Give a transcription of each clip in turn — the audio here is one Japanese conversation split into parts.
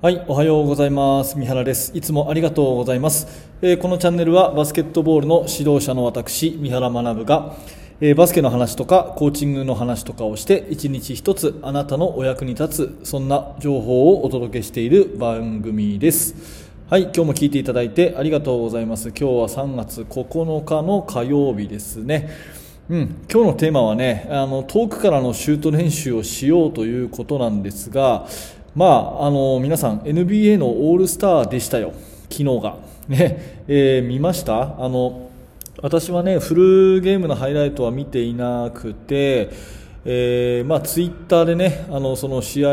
はい、おはようございます。三原です。いつもありがとうございます。えーこのチャンネルはバスケットボールの指導者の私、三原学が、えーバスケの話とかコーチングの話とかをして、一日一つあなたのお役に立つ、そんな情報をお届けしている番組です。はい、今日も聞いていただいてありがとうございます。今日は3月9日の火曜日ですね。うん、今日のテーマはねあの遠くからのシュート練習をしようということなんですが、まあ、あの皆さん NBA のオールスターでしたよ、昨日が、ね。えー見ました？あの私はねフルゲームのハイライトは見ていなくて、えーまあ、ツイッターでねあのその試合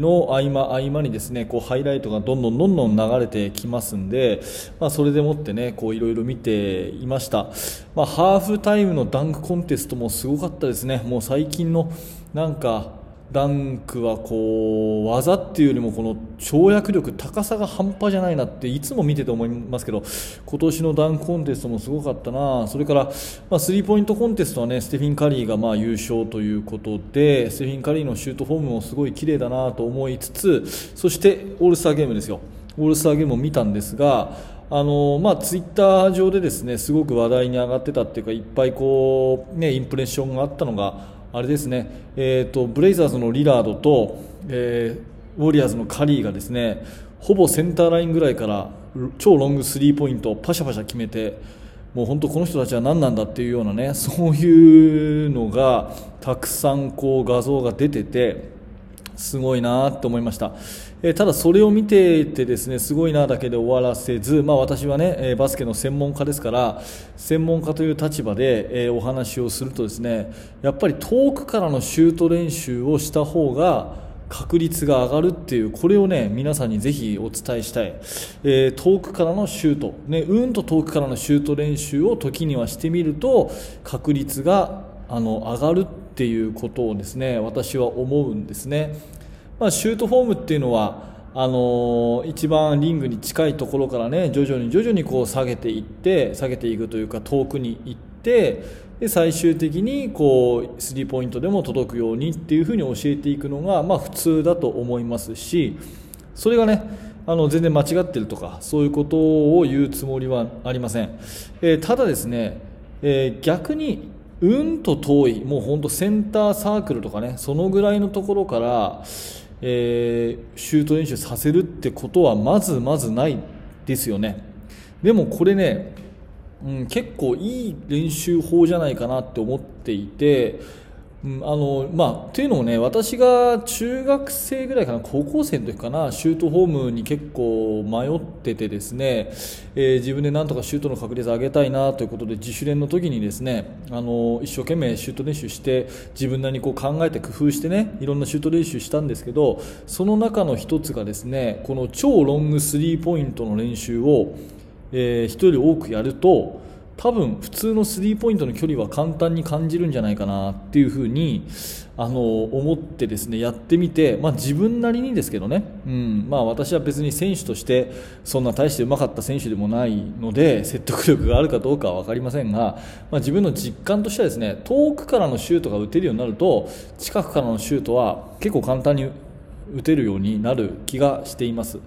の合間合間にですねこうハイライトがどんどんどんどん流れてきますんで、まあ、それでもってねこういろいろ見ていました、まあ、ハーフタイムのダンクコンテストもすごかったですね。もう最近のなんかダンクはこう技っていうよりもこの跳躍力高さが半端じゃないなっていつも見てて思いますけど今年のダンクコンテストもすごかったな。それから、ま、スリーポイントコンテストはねステフィン・カリーがまあ優勝ということでステフィン・カリーのシュートフォームもすごい綺麗だなと思いつつそしてオールスターゲームですよ。オールスターゲームを見たんですがあのまあ、ツイッター上でですねすごく話題に上がってたっていうかいっぱいこう、ね、インプレッションがあったのがあれですね、えー、とブレイザーズのリラードと、えーウォリアーズのカリーがですねほぼセンターラインぐらいから超ロングスリーポイントをパシャパシャ決めてもう本当この人たちは何なんだっていうようなねそういうのがたくさんこう画像が出ててすごいなと思いました、えーただそれを見ていてですねすごいなだけで終わらせず、まあ、私はねえバスケの専門家ですから専門家という立場で、えお話をするとですねやっぱり遠くからのシュート練習をした方が確率が上がるっていうこれをね皆さんにぜひお伝えしたい、えー遠くからのシュート、ね、うんと遠くからのシュート練習を時にはしてみると確率があの上がるっていうことをですね私は思うんですね、まあ、シュートフォームっていうのはあのー一番リングに近いところからね徐々に徐々にこう下げていって下げていくというか遠くに行ってで最終的にこうスリーポイントでも届くようにっていうふうに教えていくのが、まあ、普通だと思いますしそれがねあの全然間違ってるとかそういうことを言うつもりはありません、えーただですね、えー逆にうんと遠いもう本当センターサークルとかねそのぐらいのところから、えーシュート練習させるってことはまずまずないですよね。でもこれねうん、結構いい練習法じゃないかなって思っていて、うんあのまあ、というのもね私が中学生ぐらいかな高校生の時かなシュートフォームに結構迷っててですね、えー自分でなんとかシュートの確率上げたいなということで自主練の時にですねあの一生懸命シュート練習して自分なりにこう考えて工夫してねいろんなシュート練習したんですけどその中の一つがですねこの超ロングスリーポイントの練習をえー人より多くやると多分普通のスリーポイントの距離は簡単に感じるんじゃないかなっていうふうにあの思ってですねやってみて、まあ、自分なりにですけどね、うん。まあ、私は別に選手としてそんな大してうまかった選手でもないので説得力があるかどうかは分かりませんが、まあ、自分の実感としてはですね遠くからのシュートが打てるようになると近くからのシュートは結構簡単に打てるようになる気がしています。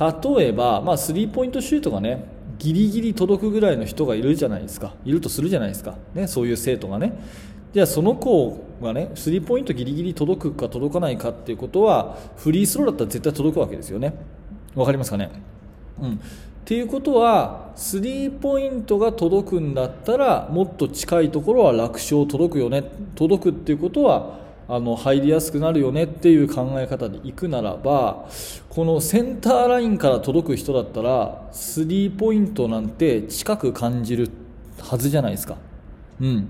例えば、まあ、スリーポイントシュートがねギリギリ届くぐらいの人がいるじゃないですか。いるとするじゃないですか、ね、そういう生徒がね。じゃあその子がねスリーポイントギリギリ届くか届かないかっていうことはフリースローだったら絶対届くわけですよね。わかりますかね？うん。っていうことはスリーポイントが届くんだったらもっと近いところは楽勝届くよね。届くっていうことはあの入りやすくなるよねっていう考え方でいくならばこのセンターラインから届く人だったらスリーポイントなんて近く感じるはずじゃないですか。うん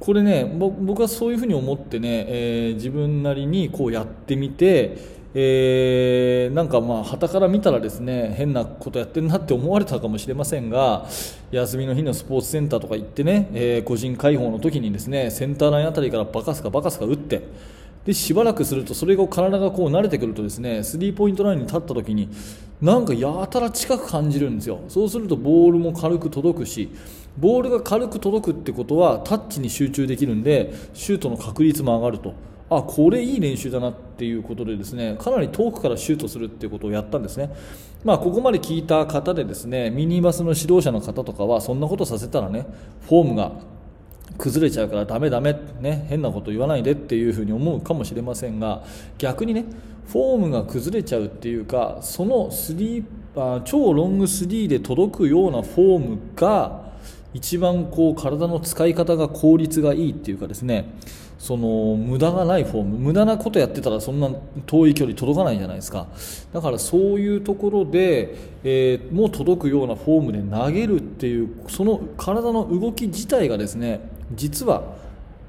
これね僕はそういうふうに思ってね、えー自分なりにこうやってみて、えーなんかまあ旗から見たらですね変なことやってるなって思われたかもしれませんが休みの日のスポーツセンターとか行ってね、えー個人開放の時にですねセンターラインあたりからバカスカバカスカ打ってでしばらくするとそれが体がこう慣れてくるとですねスリーポイントラインに立った時になんかやたら近く感じるんですよ。そうするとボールも軽く届くしボールが軽く届くってことはタッチに集中できるんでシュートの確率も上がると。あこれいい練習だなっていうことでですねかなり遠くからシュートするっていうことをやったんですね、まあ、ここまで聞いた方でですねミニバスの指導者の方とかはそんなことさせたらねフォームが崩れちゃうからダメダメ、ね、変なこと言わないでっていうふうに思うかもしれませんが逆にねフォームが崩れちゃうっていうかそのスリーあ超ロングスリーで届くようなフォームが一番こう体の使い方が効率がいいっていうかですねその無駄がないフォーム無駄なことやってたらそんな遠い距離届かないじゃないですか。だからそういうところで、えー、もう届くようなフォームで投げるっていうその体の動き自体がですね実は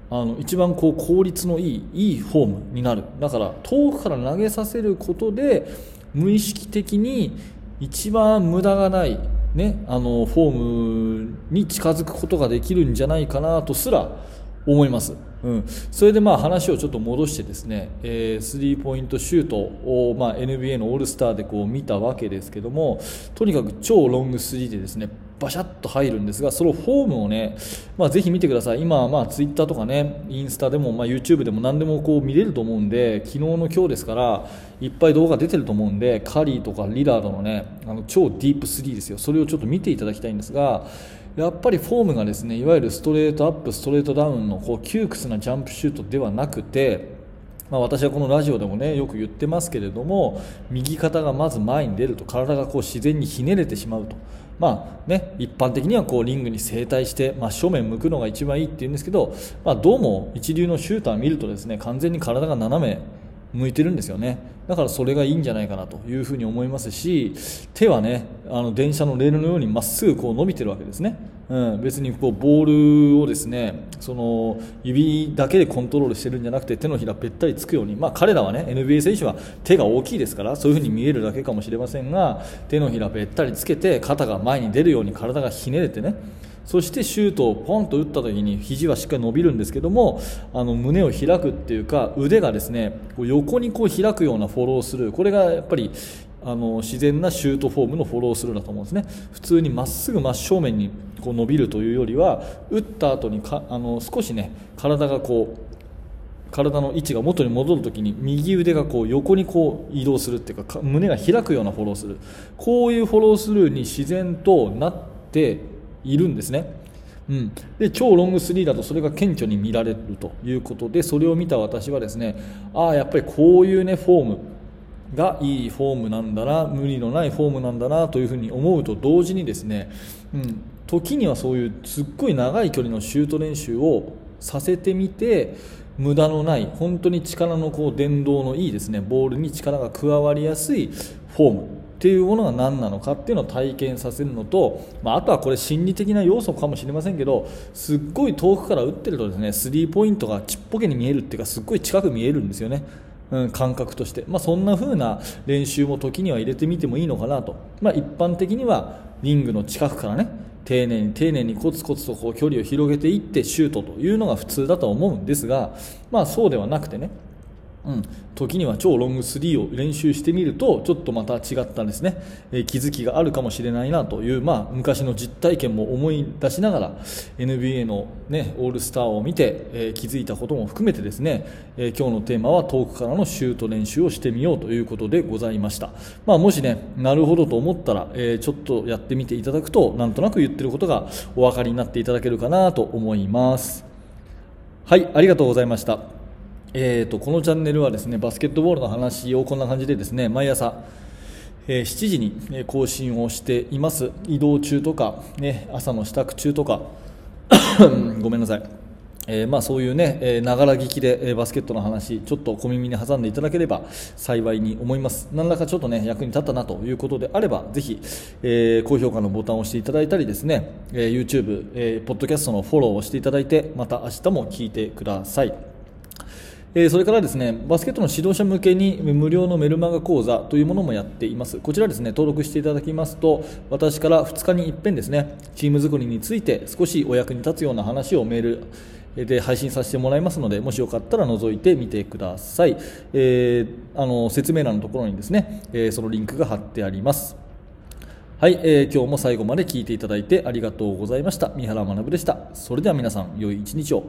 あの一番こう効率のいいいいフォームになる。だから遠くから投げさせることで無意識的に一番無駄がない、ね、あのフォームに近づくことができるんじゃないかなとすら思います。うん、それでまあ話をちょっと戻してですね、えー、スリーポイントシュートを、まあ、NBA のオールスターでこう見たわけですけどもとにかく超ロングスリーでですねバシャッと入るんですがそのフォームをね、まあ、ぜひ見てください。今はまあツイッターとかねインスタでも、まあ、YouTube でも何でもこう見れると思うんで昨日の今日ですからいっぱい動画出てると思うんでカリーとかリラードのねあの超ディープスリーですよ。それをちょっと見ていただきたいんですがやっぱりフォームがですねいわゆるストレートアップストレートダウンのこう窮屈なジャンプシュートではなくてまあ、私はこのラジオでもねよく言ってますけれども右肩がまず前に出ると体がこう自然にひねれてしまうと、まあね、一般的にはこうリングに正対して真正面向くのが一番いいって言うんですけど、まあ、どうも一流のシューター見るとですね完全に体が斜め向いてるんですよね。だからそれがいいんじゃないかなというふうに思いますし手はねあの電車のレールのようにまっすぐこう伸びてるわけですね、うん、別にこうボールをですねその指だけでコントロールしてるんじゃなくて手のひらべったりつくように、まあ、彼らはね NBA 選手は手が大きいですからそういうふうに見えるだけかもしれませんが手のひらべったりつけて肩が前に出るように体がひねれてねそしてシュートをポンと打った時に肘はしっかり伸びるんですけどもあの胸を開くっていうか腕がですねこう横にこう開くようなフォロースルー。これがやっぱりあの自然なシュートフォームのフォロースルーだと思うんですね。普通にまっすぐ真正面にこう伸びるというよりは打った後にかあの少しね体がこう体の位置が元に戻るときに右腕がこう横にこう移動するっていうか胸が開くようなフォローするこういうフォロースルーに自然となっているんですね。うん、で超ロングスリーだとそれが顕著に見られるということでそれを見た私はですねああやっぱりこういうねフォームがいいフォームなんだな無理のないフォームなんだなというふうに思うと同時にですね、うん、時にはそういうすっごい長い距離のシュート練習をさせてみて無駄のない本当に力のこう電動のいいですねボールに力が加わりやすいフォームっていうものが何なのかっていうのを体験させるのと、まあ、あとはこれ心理的な要素かもしれませんけどすっごい遠くから打ってるとですねスリーポイントがちっぽけに見えるっていうかすっごい近く見えるんですよね。うん、感覚として、まあ、そんな風な練習も時には入れてみてもいいのかなと、まあ、一般的にはリングの近くからね丁寧に丁寧にコツコツとこう距離を広げていってシュートというのが普通だと思うんですが、まあ、そうではなくてねうん、時には超ロングスリーを練習してみるとちょっとまた違ったですね、えー、気づきがあるかもしれないなという、まあ、昔の実体験も思い出しながら NBA の、ね、オールスターを見て、えー、気づいたことも含めてですね、えー、今日のテーマは遠くからのシュート練習をしてみようということでございました、まあ、もしねなるほどと思ったら、えちょっとやってみていただくとなんとなく言ってることがお分かりになっていただけるかなと思います。はいありがとうございました。えーと、このチャンネルはですねバスケットボールの話をこんな感じでですね毎朝、えー、7時に更新をしています。移動中とか、ね、朝の支度中とか ごめんなさい、えー、まあ、そういうねながら聞きで、え、バスケットの話ちょっと小耳に挟んでいただければ幸いに思います。何らかちょっとね役に立ったなということであればぜひ、え高評価のボタンを押していただいたりですね、え YouTube、えー、ポッドキャストのフォローをしていただいてまた明日も聞いてください。えそれからですねバスケットの指導者向けに無料のメルマガ講座というものもやっています。こちらですね登録していただきますと私から2日に一遍ですねチーム作りについて少しお役に立つような話をメールで配信させてもらいますのでもしよかったら覗いてみてください、えー、あの説明欄のところにですね、えそのリンクが貼ってあります。はい、えー、今日も最後まで聞いていただいてありがとうございました。三原学でした。それでは皆さん良い一日を。